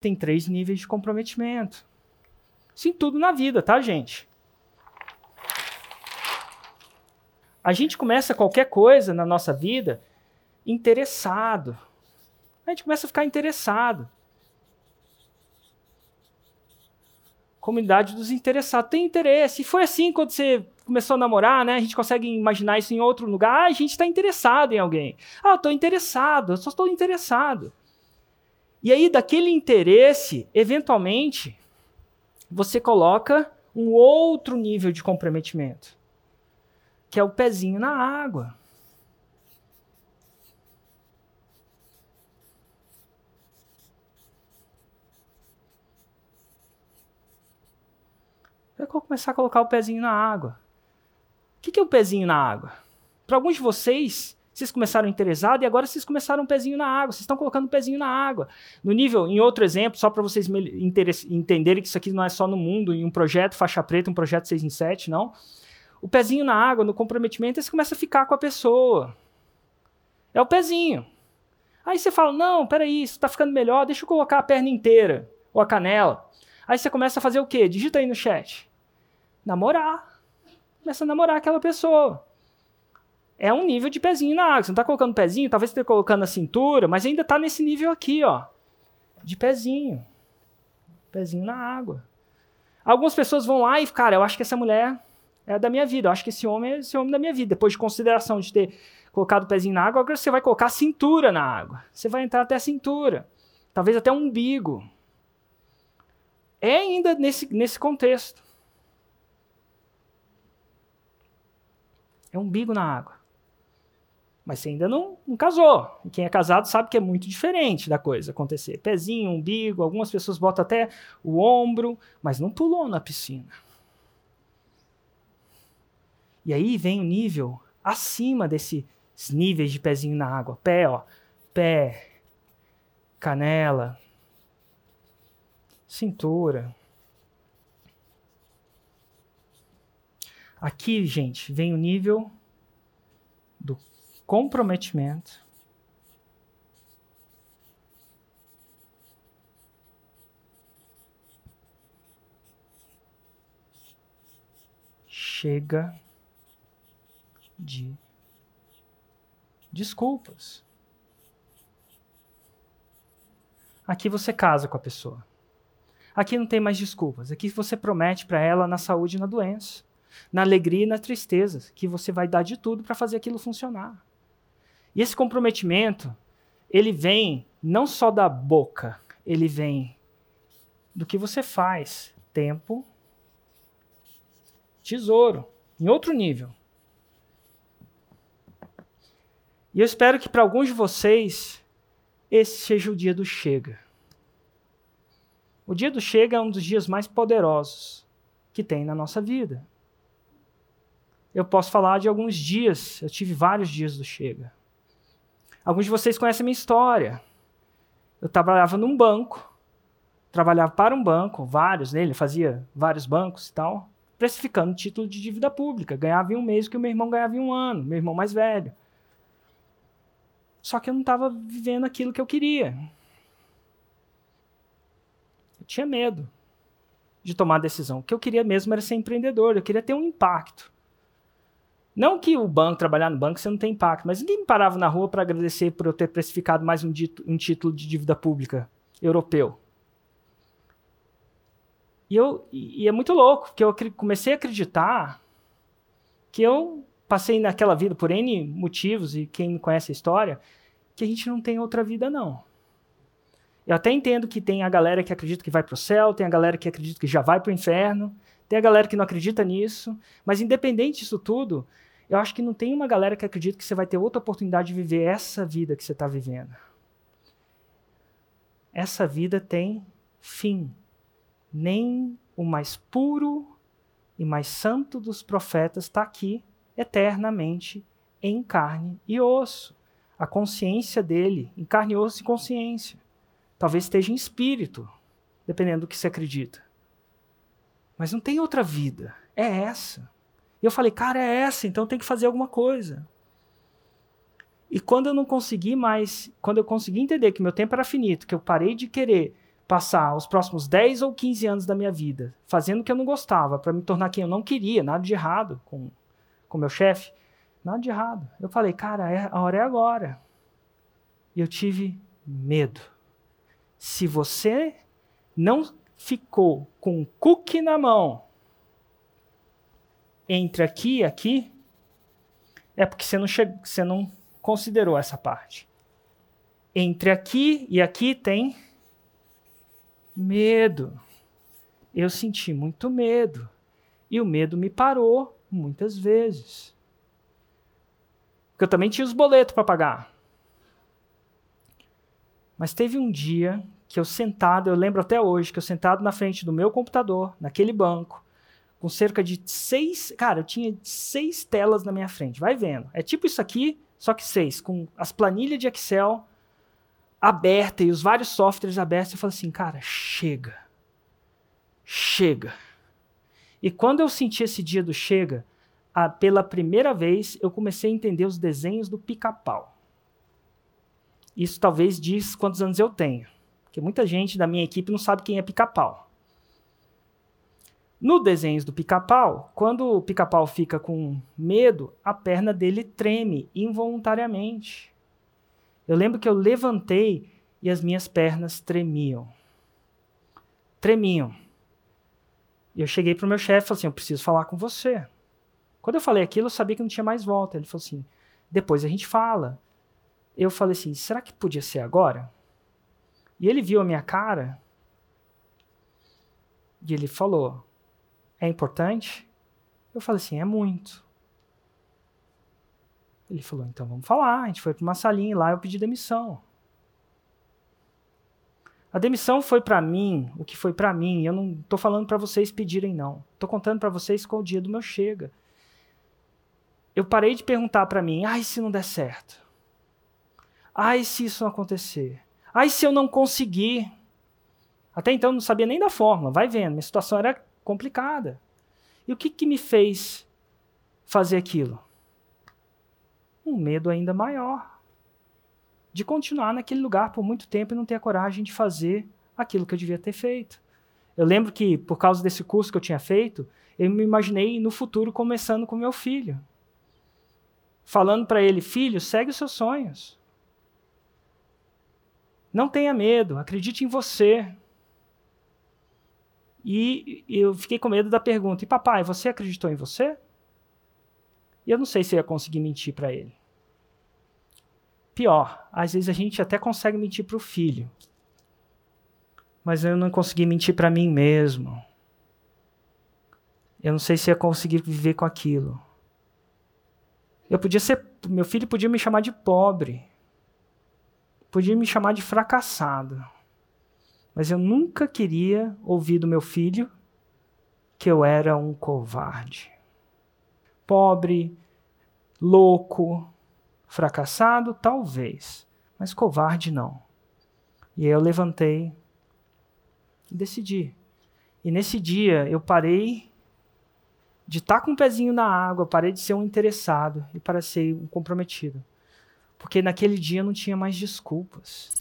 tem três níveis de comprometimento. Sim, tudo na vida, tá, gente? A gente começa qualquer coisa na nossa vida interessado. A gente começa a ficar interessado. Comunidade dos interessados. Tem interesse. E foi assim quando você começou a namorar, né? A gente consegue imaginar isso em outro lugar. Ah, a gente está interessado em alguém. Ah, eu estou interessado. Eu só estou interessado. E aí, daquele interesse, eventualmente, você coloca um outro nível de comprometimento, que é o pezinho na água. Vai começar a colocar o pezinho na água. O que é o pezinho na água? Para alguns de vocês, vocês começaram interessado e agora vocês começaram um pezinho na água. Vocês estão colocando um pezinho na água. No nível, em outro exemplo, só para vocês entenderem que isso aqui não é só no mundo, em um projeto faixa preta, um projeto 6 em 7, não. O pezinho na água, no comprometimento, você começa a ficar com a pessoa. É o pezinho. Aí você fala: não, peraí, isso está ficando melhor, deixa eu colocar a perna inteira, ou a canela. Aí você começa a fazer o quê? Digita aí no chat. Namorar. Começa a namorar aquela pessoa é um nível de pezinho na água. Você não está colocando pezinho, talvez você esteja colocando na cintura, mas ainda está nesse nível aqui, ó, de pezinho. Pezinho na água. Algumas pessoas vão lá e, cara, eu acho que essa mulher é da minha vida, eu acho que esse homem é esse homem da minha vida. Depois de consideração de ter colocado o pezinho na água, agora você vai colocar a cintura na água. Você vai entrar até a cintura. Talvez até o umbigo. É ainda nesse, nesse contexto. É umbigo na água. Mas você ainda não, não casou. E quem é casado sabe que é muito diferente da coisa acontecer. Pezinho, umbigo, algumas pessoas botam até o ombro, mas não pulou na piscina. E aí vem o nível acima desses níveis de pezinho na água. Pé, ó. Pé, canela, cintura. Aqui, gente, vem o nível do comprometimento. Chega de desculpas. Aqui você casa com a pessoa. Aqui não tem mais desculpas. Aqui você promete para ela na saúde e na doença, na alegria e na tristeza, que você vai dar de tudo para fazer aquilo funcionar. E esse comprometimento, ele vem não só da boca, ele vem do que você faz. Tempo, tesouro, em outro nível. E eu espero que para alguns de vocês, esse seja o dia do chega. O dia do chega é um dos dias mais poderosos que tem na nossa vida. Eu posso falar de alguns dias, eu tive vários dias do chega. Alguns de vocês conhecem a minha história. Eu trabalhava num banco, trabalhava para um banco, vários nele, fazia vários bancos e tal, precificando título de dívida pública. Ganhava em um mês o que o meu irmão ganhava em um ano, meu irmão mais velho. Só que eu não estava vivendo aquilo que eu queria. Eu tinha medo de tomar a decisão. O que eu queria mesmo era ser empreendedor, eu queria ter um impacto. Não que o banco, trabalhar no banco, você não tem impacto, mas ninguém me parava na rua para agradecer por eu ter precificado mais um, dito, um título de dívida pública europeu. E, eu, e é muito louco, porque eu comecei a acreditar que eu passei naquela vida por N motivos, e quem conhece a história, que a gente não tem outra vida, não. Eu até entendo que tem a galera que acredita que vai para o céu, tem a galera que acredita que já vai para o inferno, tem a galera que não acredita nisso, mas independente disso tudo, eu acho que não tem uma galera que acredita que você vai ter outra oportunidade de viver essa vida que você está vivendo. Essa vida tem fim. Nem o mais puro e mais santo dos profetas está aqui eternamente em carne e osso. A consciência dele, em carne e osso e consciência. Talvez esteja em espírito, dependendo do que você acredita. Mas não tem outra vida. É essa. E eu falei, cara, é essa, então tem que fazer alguma coisa. E quando eu não consegui mais, quando eu consegui entender que meu tempo era finito, que eu parei de querer passar os próximos 10 ou 15 anos da minha vida fazendo o que eu não gostava para me tornar quem eu não queria, nada de errado com com meu chefe, nada de errado. Eu falei, cara, é, a hora é agora. E eu tive medo. Se você não ficou com um cookie na mão entre aqui e aqui, é porque você não, você não considerou essa parte. Entre aqui e aqui tem medo. Eu senti muito medo. E o medo me parou muitas vezes. Porque eu também tinha os boletos para pagar. Mas teve um dia que eu sentado, eu lembro até hoje, que eu sentado na frente do meu computador, naquele banco, com cerca de seis. Cara, eu tinha seis telas na minha frente. Vai vendo. É tipo isso aqui, só que seis, com as planilhas de Excel abertas e os vários softwares abertos. Eu falei assim, cara, chega. Chega. E quando eu senti esse dia do chega, a, pela primeira vez eu comecei a entender os desenhos do pica-pau. Isso talvez diz quantos anos eu tenho. Porque muita gente da minha equipe não sabe quem é pica-pau. No desenhos do pica-pau, quando o pica-pau fica com medo, a perna dele treme involuntariamente. Eu lembro que eu levantei e as minhas pernas tremiam. Tremiam. E eu cheguei para o meu chefe e falei assim: Eu preciso falar com você. Quando eu falei aquilo, eu sabia que não tinha mais volta. Ele falou assim: Depois a gente fala. Eu falei assim: Será que podia ser agora? E ele viu a minha cara e ele falou: É importante? Eu falei assim: É muito. Ele falou: Então vamos falar. A gente foi para uma salinha e lá eu pedi demissão. A demissão foi para mim o que foi para mim. Eu não estou falando para vocês pedirem, não. Estou contando para vocês qual o dia do meu chega. Eu parei de perguntar para mim: ai, se não der certo? Ai, se isso não acontecer? Ai, se eu não conseguir? Até então não sabia nem da fórmula, vai vendo, minha situação era complicada. E o que, que me fez fazer aquilo? Um medo ainda maior de continuar naquele lugar por muito tempo e não ter a coragem de fazer aquilo que eu devia ter feito. Eu lembro que, por causa desse curso que eu tinha feito, eu me imaginei no futuro começando com meu filho. Falando para ele: Filho, segue os seus sonhos. Não tenha medo, acredite em você. E eu fiquei com medo da pergunta: e papai, você acreditou em você? E eu não sei se eu ia conseguir mentir para ele. Pior, às vezes a gente até consegue mentir para o filho, mas eu não consegui mentir para mim mesmo. Eu não sei se ia conseguir viver com aquilo. Eu podia ser, meu filho podia me chamar de pobre podia me chamar de fracassado, mas eu nunca queria ouvir do meu filho que eu era um covarde. Pobre, louco, fracassado, talvez, mas covarde não. E aí eu levantei e decidi. E nesse dia eu parei de estar com o um pezinho na água, parei de ser um interessado e para ser um comprometido porque naquele dia não tinha mais desculpas.